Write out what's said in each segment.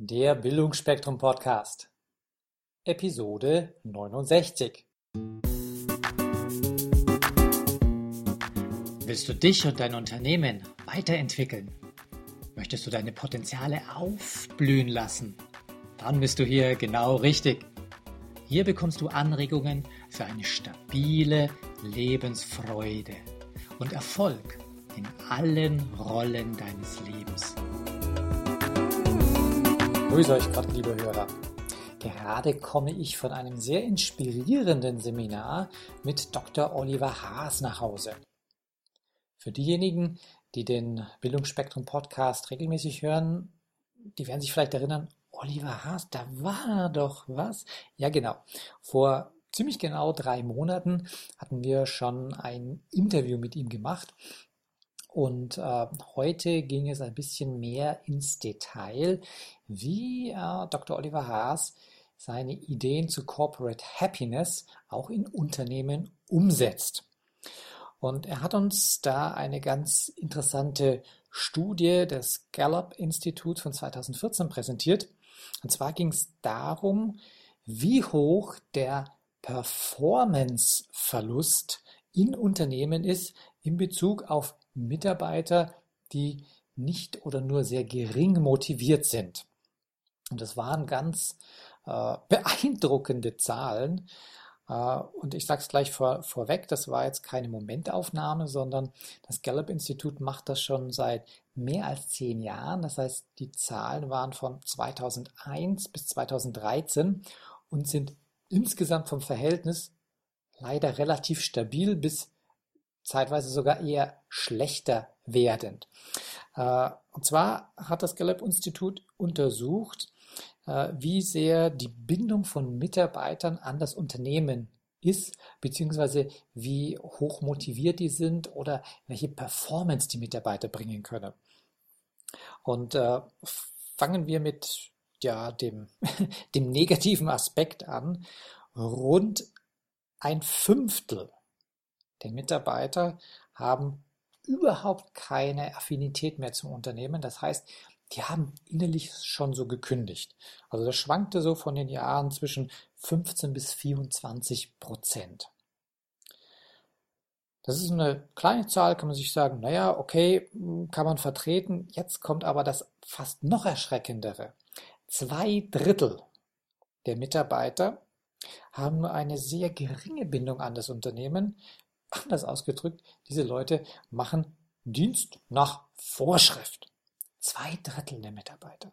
Der Bildungsspektrum Podcast, Episode 69. Willst du dich und dein Unternehmen weiterentwickeln? Möchtest du deine Potenziale aufblühen lassen? Dann bist du hier genau richtig. Hier bekommst du Anregungen für eine stabile Lebensfreude und Erfolg in allen Rollen deines Lebens. Grüße euch Gott, liebe Hörer. Gerade komme ich von einem sehr inspirierenden Seminar mit Dr. Oliver Haas nach Hause. Für diejenigen, die den Bildungsspektrum Podcast regelmäßig hören, die werden sich vielleicht erinnern, Oliver Haas, da war doch was. Ja, genau. Vor ziemlich genau drei Monaten hatten wir schon ein Interview mit ihm gemacht und äh, heute ging es ein bisschen mehr ins Detail, wie äh, Dr. Oliver Haas seine Ideen zu Corporate Happiness auch in Unternehmen umsetzt. Und er hat uns da eine ganz interessante Studie des Gallup-Instituts von 2014 präsentiert. Und zwar ging es darum, wie hoch der Performance-Verlust in Unternehmen ist in Bezug auf Mitarbeiter, die nicht oder nur sehr gering motiviert sind. Und das waren ganz äh, beeindruckende Zahlen. Äh, und ich sage es gleich vor, vorweg, das war jetzt keine Momentaufnahme, sondern das Gallup-Institut macht das schon seit mehr als zehn Jahren. Das heißt, die Zahlen waren von 2001 bis 2013 und sind insgesamt vom Verhältnis leider relativ stabil bis zeitweise sogar eher schlechter werdend. Äh, und zwar hat das Gallup-Institut untersucht, äh, wie sehr die Bindung von Mitarbeitern an das Unternehmen ist, beziehungsweise wie hoch motiviert die sind oder welche Performance die Mitarbeiter bringen können. Und äh, fangen wir mit ja, dem, dem negativen Aspekt an. Rund ein Fünftel der Mitarbeiter haben überhaupt keine Affinität mehr zum Unternehmen. Das heißt, die haben innerlich schon so gekündigt. Also das schwankte so von den Jahren zwischen 15 bis 24 Prozent. Das ist eine kleine Zahl, kann man sich sagen, naja, okay, kann man vertreten. Jetzt kommt aber das fast noch erschreckendere. Zwei Drittel der Mitarbeiter haben nur eine sehr geringe Bindung an das Unternehmen, Anders ausgedrückt, diese Leute machen Dienst nach Vorschrift. Zwei Drittel der Mitarbeiter.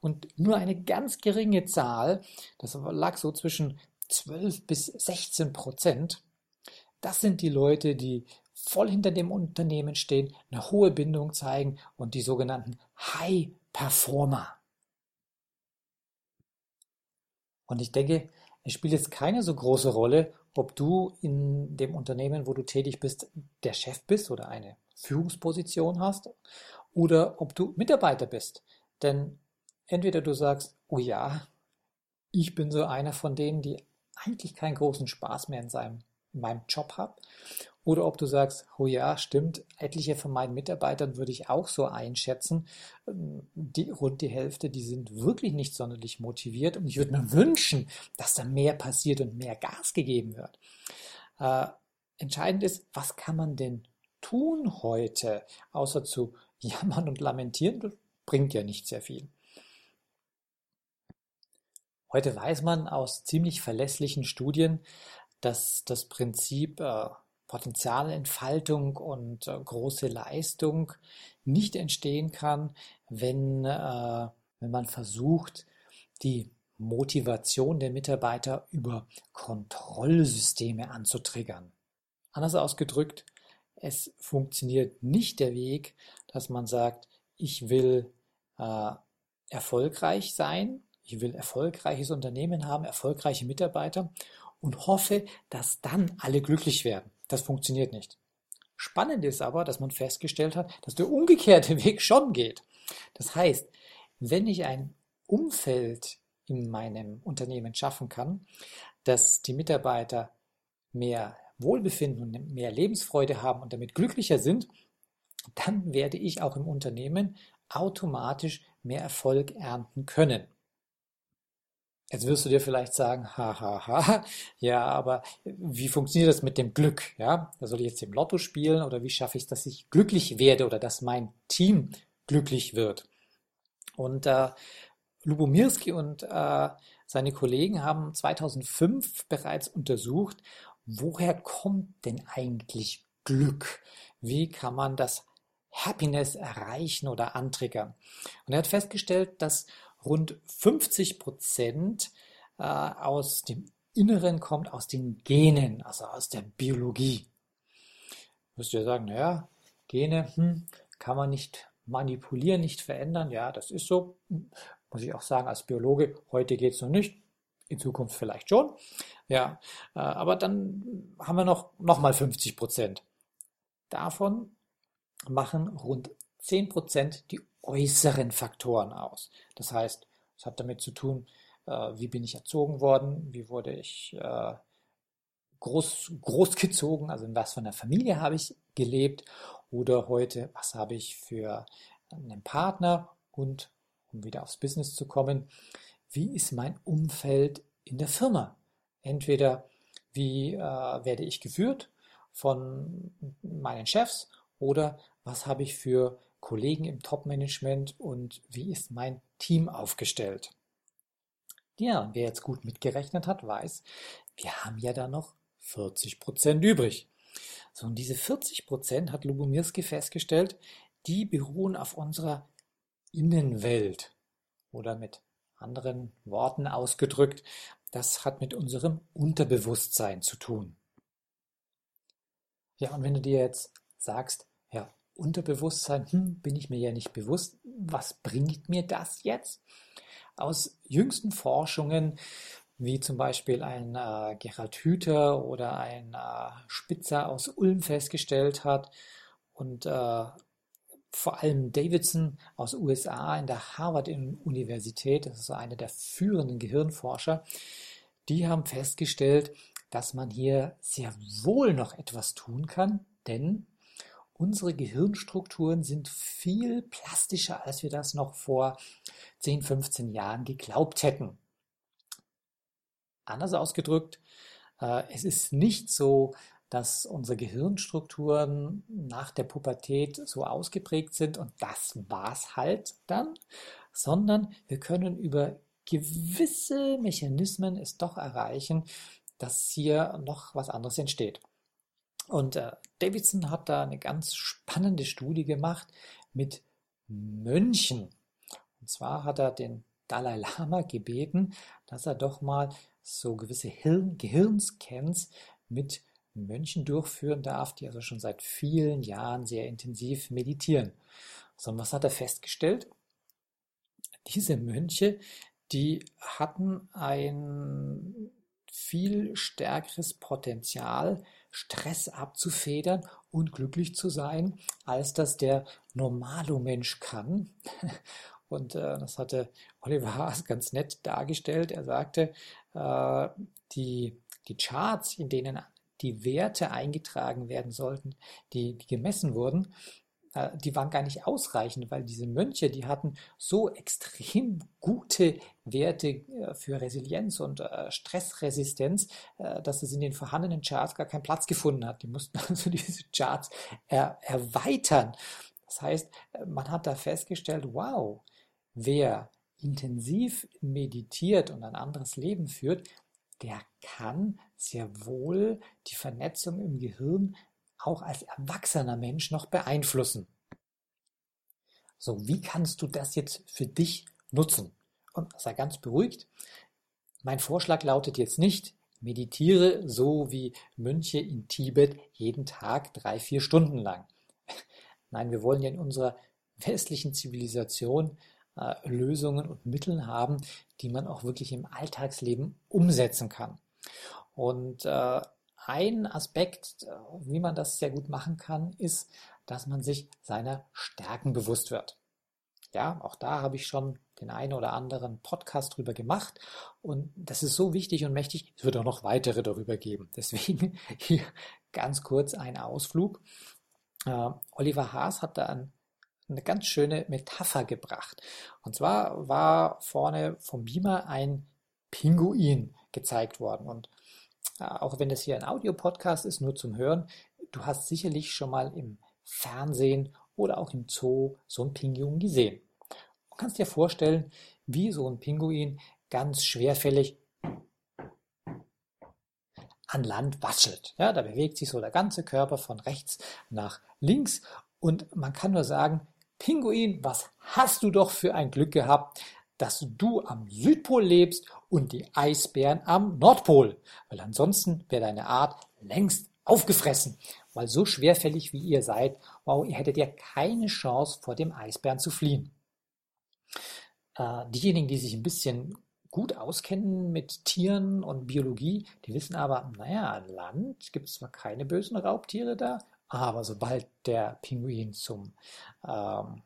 Und nur eine ganz geringe Zahl, das lag so zwischen 12 bis 16 Prozent, das sind die Leute, die voll hinter dem Unternehmen stehen, eine hohe Bindung zeigen und die sogenannten High Performer. Und ich denke, es spielt jetzt keine so große Rolle, ob du in dem Unternehmen, wo du tätig bist, der Chef bist oder eine Führungsposition hast oder ob du Mitarbeiter bist. Denn entweder du sagst, oh ja, ich bin so einer von denen, die eigentlich keinen großen Spaß mehr in seinem in meinem Job habe. Oder ob du sagst, oh ja, stimmt, etliche von meinen Mitarbeitern würde ich auch so einschätzen. Die, rund die Hälfte, die sind wirklich nicht sonderlich motiviert und ich würde mir wünschen, dass da mehr passiert und mehr Gas gegeben wird. Äh, entscheidend ist, was kann man denn tun heute, außer zu jammern und lamentieren? Das bringt ja nicht sehr viel. Heute weiß man aus ziemlich verlässlichen Studien, dass das Prinzip äh, Potenzialentfaltung und äh, große Leistung nicht entstehen kann, wenn, äh, wenn man versucht, die Motivation der Mitarbeiter über Kontrollsysteme anzutriggern. Anders ausgedrückt, es funktioniert nicht der Weg, dass man sagt, ich will äh, erfolgreich sein, ich will erfolgreiches Unternehmen haben, erfolgreiche Mitarbeiter und hoffe, dass dann alle glücklich werden. Das funktioniert nicht. Spannend ist aber, dass man festgestellt hat, dass der umgekehrte Weg schon geht. Das heißt, wenn ich ein Umfeld in meinem Unternehmen schaffen kann, dass die Mitarbeiter mehr Wohlbefinden und mehr Lebensfreude haben und damit glücklicher sind, dann werde ich auch im Unternehmen automatisch mehr Erfolg ernten können. Jetzt wirst du dir vielleicht sagen, hahaha, ha, ha, ja, aber wie funktioniert das mit dem Glück? Ja, soll ich jetzt im Lotto spielen oder wie schaffe ich es, dass ich glücklich werde oder dass mein Team glücklich wird? Und äh, Lubomirski und äh, seine Kollegen haben 2005 bereits untersucht, woher kommt denn eigentlich Glück? Wie kann man das Happiness erreichen oder antriggern? Und er hat festgestellt, dass rund 50 Prozent äh, aus dem Inneren kommt, aus den Genen, also aus der Biologie. Müsst ihr sagen, naja, Gene hm, kann man nicht manipulieren, nicht verändern. Ja, das ist so. Muss ich auch sagen, als Biologe, heute geht es noch nicht, in Zukunft vielleicht schon. Ja, äh, aber dann haben wir noch, noch mal 50 Prozent. Davon machen rund 10 Prozent die äußeren Faktoren aus. Das heißt, es hat damit zu tun, äh, wie bin ich erzogen worden, wie wurde ich äh, groß, großgezogen, also in was für einer Familie habe ich gelebt? Oder heute, was habe ich für einen Partner? Und um wieder aufs Business zu kommen, wie ist mein Umfeld in der Firma? Entweder wie äh, werde ich geführt von meinen Chefs? Oder was habe ich für Kollegen im Top-Management und wie ist mein Team aufgestellt? Ja, wer jetzt gut mitgerechnet hat, weiß, wir haben ja da noch 40 Prozent übrig. So, und diese 40 Prozent hat Lubomirski festgestellt, die beruhen auf unserer Innenwelt oder mit anderen Worten ausgedrückt, das hat mit unserem Unterbewusstsein zu tun. Ja, und wenn du dir jetzt sagst, Unterbewusstsein, hm, bin ich mir ja nicht bewusst, was bringt mir das jetzt? Aus jüngsten Forschungen, wie zum Beispiel ein äh, Gerald Hüther oder ein äh, Spitzer aus Ulm festgestellt hat und äh, vor allem Davidson aus USA in der Harvard-Universität, das ist einer der führenden Gehirnforscher, die haben festgestellt, dass man hier sehr wohl noch etwas tun kann, denn unsere Gehirnstrukturen sind viel plastischer, als wir das noch vor 10, 15 Jahren geglaubt hätten. Anders ausgedrückt, äh, es ist nicht so, dass unsere Gehirnstrukturen nach der Pubertät so ausgeprägt sind und das war's halt dann, sondern wir können über gewisse Mechanismen es doch erreichen, dass hier noch was anderes entsteht. Und äh, Davidson hat da eine ganz spannende Studie gemacht mit Mönchen. Und zwar hat er den Dalai Lama gebeten, dass er doch mal so gewisse Hirn Gehirnscans mit Mönchen durchführen darf, die also schon seit vielen Jahren sehr intensiv meditieren. So, und was hat er festgestellt? Diese Mönche, die hatten ein viel stärkeres Potenzial, Stress abzufedern und glücklich zu sein, als das der Normalo-Mensch kann. Und äh, das hatte Oliver Haas ganz nett dargestellt. Er sagte, äh, die, die Charts, in denen die Werte eingetragen werden sollten, die, die gemessen wurden, die waren gar nicht ausreichend, weil diese Mönche, die hatten so extrem gute Werte äh, für Resilienz und äh, Stressresistenz, dass es in den vorhandenen Charts gar keinen Platz gefunden hat. Die mussten also diese Charts er erweitern. Das heißt, man hat da festgestellt, wow, wer intensiv meditiert und ein anderes Leben führt, der kann sehr wohl die Vernetzung im Gehirn auch als erwachsener Mensch noch beeinflussen. So, wie kannst du das jetzt für dich nutzen? Und sei ganz beruhigt. Mein Vorschlag lautet jetzt nicht, meditiere so wie Mönche in Tibet jeden Tag drei, vier Stunden lang. Nein, wir wollen ja in unserer westlichen Zivilisation äh, Lösungen und Mittel haben, die man auch wirklich im Alltagsleben umsetzen kann. Und äh, ein Aspekt, äh, wie man das sehr gut machen kann, ist, dass man sich seiner Stärken bewusst wird. Ja, auch da habe ich schon den einen oder anderen Podcast drüber gemacht und das ist so wichtig und mächtig. Es wird auch noch weitere darüber geben. Deswegen hier ganz kurz ein Ausflug. Äh, Oliver Haas hat da ein, eine ganz schöne Metapher gebracht. Und zwar war vorne vom Beamer ein Pinguin gezeigt worden. Und auch wenn das hier ein Audiopodcast ist, nur zum Hören, du hast sicherlich schon mal im Fernsehen oder auch im Zoo so einen Pinguin gesehen. Du kannst dir vorstellen, wie so ein Pinguin ganz schwerfällig an Land waschelt. Ja, da bewegt sich so der ganze Körper von rechts nach links und man kann nur sagen, Pinguin, was hast du doch für ein Glück gehabt, dass du am Südpol lebst und die Eisbären am Nordpol, weil ansonsten wäre deine Art längst aufgefressen, weil so schwerfällig wie ihr seid, wow, ihr hättet ja keine Chance vor dem Eisbären zu fliehen. Äh, diejenigen, die sich ein bisschen gut auskennen mit Tieren und Biologie, die wissen aber, naja, an Land gibt es zwar keine bösen Raubtiere da, aber sobald der Pinguin zum ähm,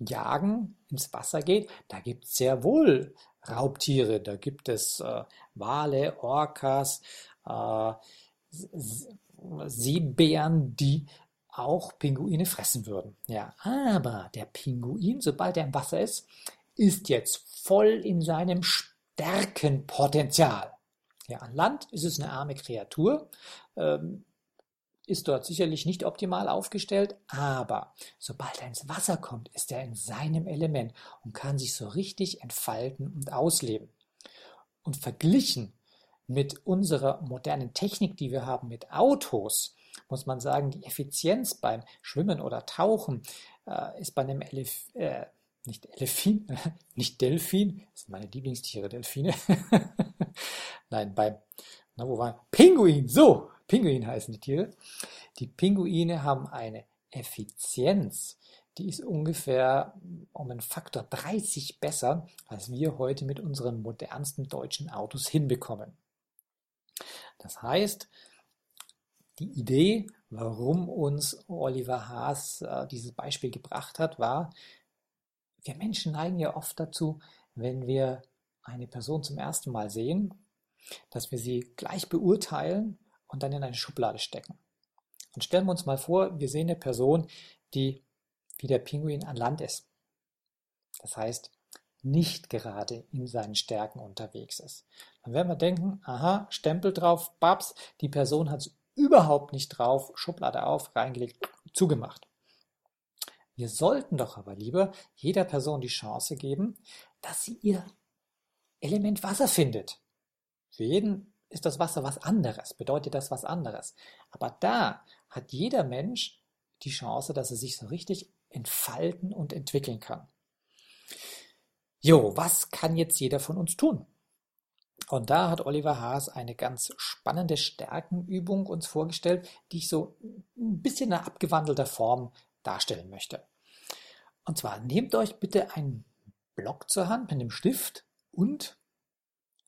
Jagen ins Wasser geht, da gibt es sehr wohl Raubtiere. Da gibt es äh, Wale, Orcas, äh, Seebären, die auch Pinguine fressen würden. Ja, aber der Pinguin, sobald er im Wasser ist, ist jetzt voll in seinem Stärkenpotenzial. Ja, an Land ist es eine arme Kreatur, ähm, ist dort sicherlich nicht optimal aufgestellt, aber sobald er ins Wasser kommt, ist er in seinem Element und kann sich so richtig entfalten und ausleben. Und verglichen mit unserer modernen Technik, die wir haben mit Autos, muss man sagen, die Effizienz beim Schwimmen oder Tauchen äh, ist bei einem Elef äh, nicht Elefin, nicht Delfin, das sind meine Lieblingstiere, Delfine. Nein, beim, na, wo war Pinguin, so, Pinguin heißen die Tiere. Die Pinguine haben eine Effizienz, die ist ungefähr um einen Faktor 30 besser, als wir heute mit unseren modernsten deutschen Autos hinbekommen. Das heißt, die Idee, warum uns Oliver Haas äh, dieses Beispiel gebracht hat, war, wir Menschen neigen ja oft dazu, wenn wir eine Person zum ersten Mal sehen, dass wir sie gleich beurteilen und dann in eine Schublade stecken. Und stellen wir uns mal vor, wir sehen eine Person, die wie der Pinguin an Land ist. Das heißt, nicht gerade in seinen Stärken unterwegs ist. Dann werden wir denken, aha, Stempel drauf, Babs, die Person hat es überhaupt nicht drauf, Schublade auf, reingelegt, zugemacht. Wir sollten doch aber lieber jeder Person die Chance geben, dass sie ihr Element Wasser findet. Für jeden ist das Wasser was anderes, bedeutet das was anderes. Aber da hat jeder Mensch die Chance, dass er sich so richtig entfalten und entwickeln kann. Jo, was kann jetzt jeder von uns tun? Und da hat Oliver Haas eine ganz spannende Stärkenübung uns vorgestellt, die ich so ein bisschen in abgewandelter Form darstellen möchte. Und zwar nehmt euch bitte einen Block zur Hand mit einem Stift und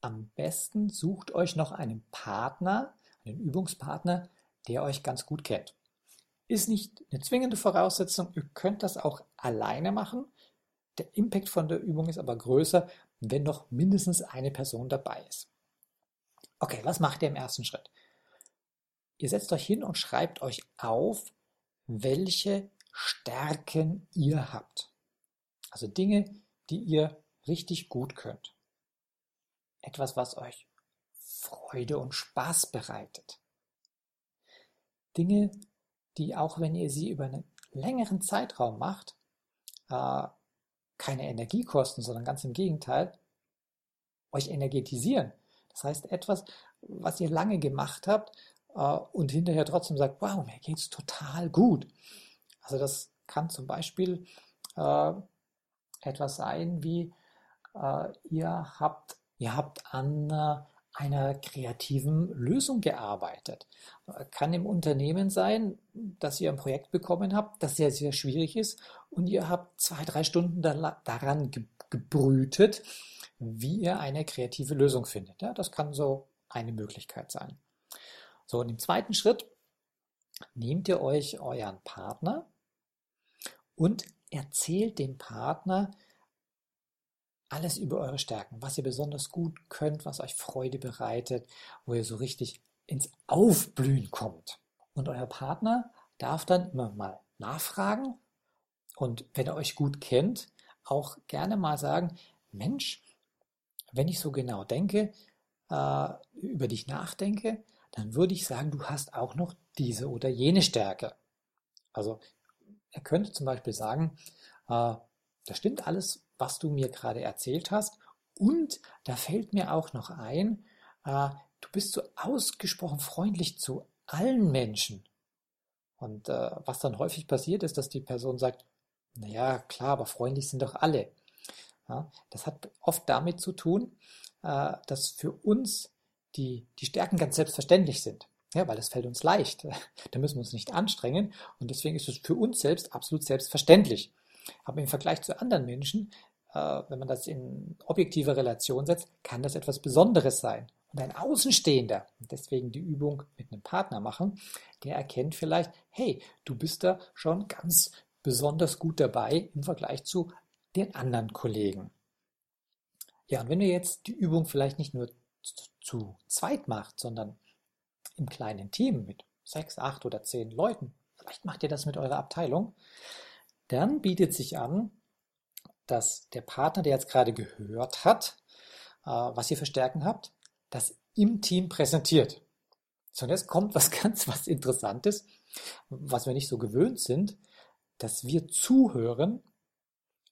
am besten sucht euch noch einen Partner, einen Übungspartner, der euch ganz gut kennt. Ist nicht eine zwingende Voraussetzung, ihr könnt das auch alleine machen. Der Impact von der Übung ist aber größer, wenn noch mindestens eine Person dabei ist. Okay, was macht ihr im ersten Schritt? Ihr setzt euch hin und schreibt euch auf, welche Stärken ihr habt. Also Dinge, die ihr richtig gut könnt etwas, was euch Freude und Spaß bereitet. Dinge, die auch wenn ihr sie über einen längeren Zeitraum macht, äh, keine Energie kosten, sondern ganz im Gegenteil, euch energetisieren. Das heißt, etwas, was ihr lange gemacht habt äh, und hinterher trotzdem sagt, wow, mir geht es total gut. Also das kann zum Beispiel äh, etwas sein wie, äh, ihr habt Ihr habt an äh, einer kreativen Lösung gearbeitet. Kann im Unternehmen sein, dass ihr ein Projekt bekommen habt, das sehr, sehr schwierig ist und ihr habt zwei, drei Stunden daran gebrütet, wie ihr eine kreative Lösung findet. Ja, das kann so eine Möglichkeit sein. So, und im zweiten Schritt nehmt ihr euch euren Partner und erzählt dem Partner, alles über eure Stärken, was ihr besonders gut könnt, was euch Freude bereitet, wo ihr so richtig ins Aufblühen kommt. Und euer Partner darf dann immer mal nachfragen Und wenn ihr euch gut kennt, auch gerne mal sagen, Mensch, wenn ich so genau denke, äh, über dich nachdenke, dann würde ich sagen, du hast auch noch diese oder jene Stärke. Also er könnte zum Beispiel sagen, äh, das stimmt alles, was du mir gerade erzählt hast. Und da fällt mir auch noch ein, äh, du bist so ausgesprochen freundlich zu allen Menschen. Und äh, was dann häufig passiert, ist, dass die Person sagt, naja, klar, aber freundlich sind doch alle. Ja, das hat oft damit zu tun, äh, dass für uns die, die Stärken ganz selbstverständlich sind. Ja, weil es fällt uns leicht. Da müssen wir uns nicht anstrengen. Und deswegen ist es für uns selbst absolut selbstverständlich. Aber im Vergleich zu anderen Menschen, äh, wenn man das in objektive Relation setzt, kann das etwas Besonderes sein. Und ein Außenstehender, deswegen die Übung mit einem Partner machen, der erkennt vielleicht, hey, du bist da schon ganz besonders gut dabei im Vergleich zu den anderen Kollegen. Ja, und wenn ihr jetzt die Übung vielleicht nicht nur zu zweit macht, sondern im kleinen Team mit sechs, acht oder zehn Leuten, vielleicht macht ihr das mit eurer Abteilung, dann bietet sich an, dass der Partner, der jetzt gerade gehört hat, äh, was ihr für Stärken habt, das im Team präsentiert. So, und kommt was ganz was Interessantes, was wir nicht so gewöhnt sind, dass wir zuhören,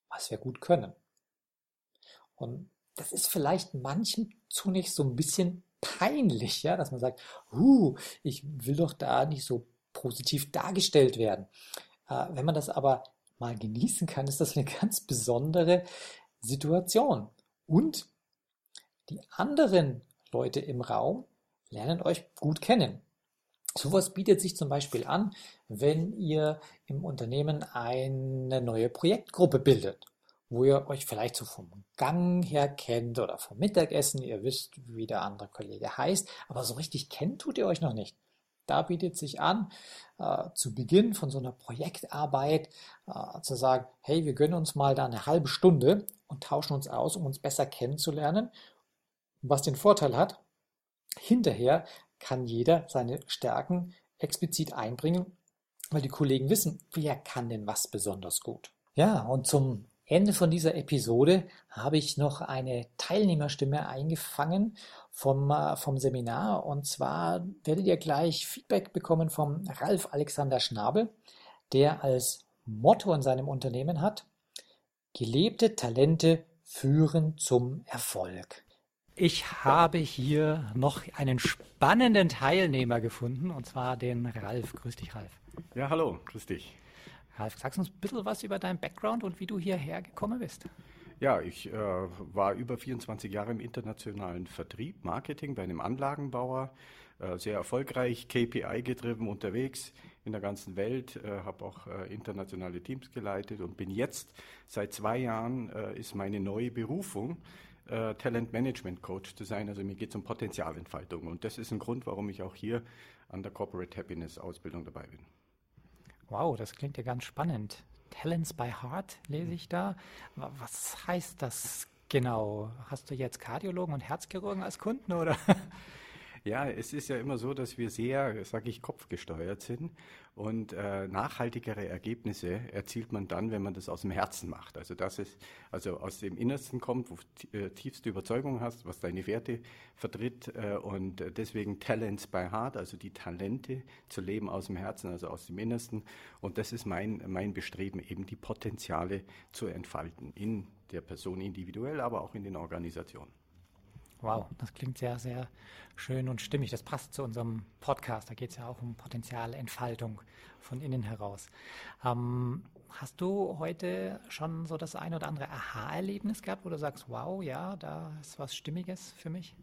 was wir gut können. Und das ist vielleicht manchem zunächst so ein bisschen peinlich, ja, dass man sagt, uh, ich will doch da nicht so positiv dargestellt werden. Äh, wenn man das aber mal genießen kann, ist das eine ganz besondere Situation. Und die anderen Leute im Raum lernen euch gut kennen. Sowas bietet sich zum Beispiel an, wenn ihr im Unternehmen eine neue Projektgruppe bildet, wo ihr euch vielleicht so vom Gang her kennt oder vom Mittagessen, ihr wisst, wie der andere Kollege heißt, aber so richtig kennt tut ihr euch noch nicht. Da bietet sich an, äh, zu Beginn von so einer Projektarbeit äh, zu sagen, hey, wir gönnen uns mal da eine halbe Stunde und tauschen uns aus, um uns besser kennenzulernen. Was den Vorteil hat, hinterher kann jeder seine Stärken explizit einbringen, weil die Kollegen wissen, wer kann denn was besonders gut. Ja, und zum Ende von dieser Episode habe ich noch eine Teilnehmerstimme eingefangen vom, äh, vom Seminar. Und zwar werdet ihr gleich Feedback bekommen vom Ralf Alexander Schnabel, der als Motto in seinem Unternehmen hat, gelebte Talente führen zum Erfolg. Ich habe hier noch einen spannenden Teilnehmer gefunden, und zwar den Ralf. Grüß dich, Ralf. Ja, hallo, grüß dich. Ralf, sagst du uns ein bisschen was über deinen Background und wie du hierher gekommen bist? Ja, ich äh, war über 24 Jahre im internationalen Vertrieb, Marketing bei einem Anlagenbauer, äh, sehr erfolgreich, KPI getrieben unterwegs in der ganzen Welt, äh, habe auch äh, internationale Teams geleitet und bin jetzt seit zwei Jahren äh, ist meine neue Berufung äh, Talent Management Coach zu sein. Also mir geht es um Potenzialentfaltung. Und das ist ein Grund, warum ich auch hier an der Corporate Happiness Ausbildung dabei bin. Wow, das klingt ja ganz spannend. Talents by Heart lese ich da. Was heißt das genau? Hast du jetzt Kardiologen und Herzchirurgen als Kunden oder? Ja, es ist ja immer so, dass wir sehr, sage ich, kopfgesteuert sind und äh, nachhaltigere Ergebnisse erzielt man dann, wenn man das aus dem Herzen macht. Also das ist, also aus dem Innersten kommt, wo du äh, tiefste Überzeugung hast, was deine Werte vertritt äh, und deswegen Talents by Heart, also die Talente zu leben aus dem Herzen, also aus dem Innersten. Und das ist mein, mein Bestreben, eben die Potenziale zu entfalten in der Person individuell, aber auch in den Organisationen. Wow, das klingt sehr, sehr schön und stimmig. Das passt zu unserem Podcast. Da geht es ja auch um Potenzialentfaltung von innen heraus. Ähm, hast du heute schon so das ein oder andere Aha-Erlebnis gehabt, wo du sagst, wow, ja, da ist was Stimmiges für mich?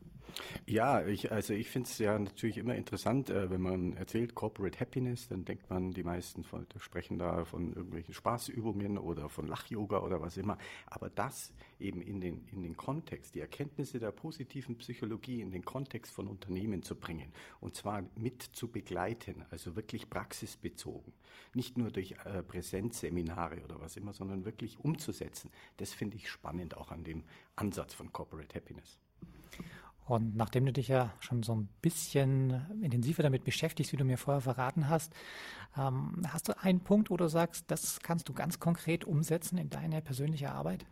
Ja, ich, also ich finde es ja natürlich immer interessant, äh, wenn man erzählt Corporate Happiness, dann denkt man, die meisten von, sprechen da von irgendwelchen Spaßübungen oder von Lach-Yoga oder was immer. Aber das eben in den, in den Kontext, die Erkenntnisse der positiven Psychologie in den Kontext von Unternehmen zu bringen und zwar mit zu begleiten, also wirklich praxisbezogen. Nicht nur durch äh, Präsenzseminare oder was immer, sondern wirklich umzusetzen. Das finde ich spannend auch an dem Ansatz von Corporate Happiness. Und nachdem du dich ja schon so ein bisschen intensiver damit beschäftigst, wie du mir vorher verraten hast, ähm, hast du einen Punkt, wo du sagst, das kannst du ganz konkret umsetzen in deine persönliche Arbeit?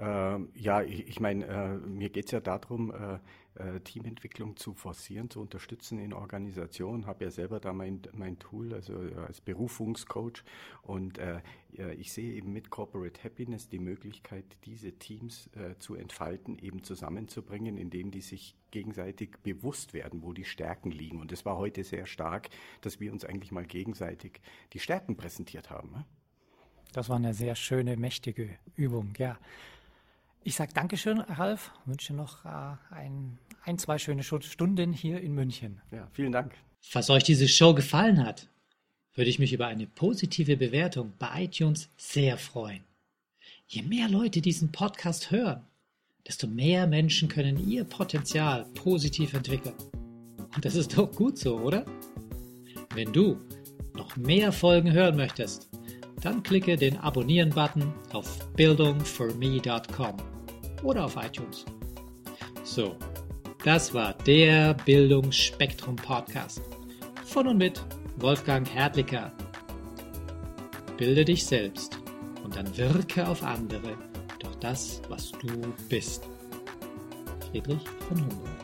Ähm, ja, ich, ich meine, äh, mir geht es ja darum, äh, äh, Teamentwicklung zu forcieren, zu unterstützen in Organisationen. Habe ja selber da mein, mein Tool, also äh, als Berufungscoach. Und äh, ich sehe eben mit Corporate Happiness die Möglichkeit, diese Teams äh, zu entfalten, eben zusammenzubringen, indem die sich gegenseitig bewusst werden, wo die Stärken liegen. Und es war heute sehr stark, dass wir uns eigentlich mal gegenseitig die Stärken präsentiert haben. Ne? Das war eine sehr schöne, mächtige Übung, ja. Ich sage Dankeschön, Ralf, wünsche noch äh, ein, ein, zwei schöne Stunden hier in München. Ja, vielen Dank. Falls euch diese Show gefallen hat, würde ich mich über eine positive Bewertung bei iTunes sehr freuen. Je mehr Leute diesen Podcast hören, desto mehr Menschen können ihr Potenzial positiv entwickeln. Und das ist doch gut so, oder? Wenn du noch mehr Folgen hören möchtest, dann klicke den Abonnieren-Button auf bildungforme.com oder auf iTunes. So, das war der Bildungsspektrum Podcast von und mit Wolfgang Hertlicker. Bilde dich selbst und dann wirke auf andere durch das, was du bist. Friedrich von Humboldt.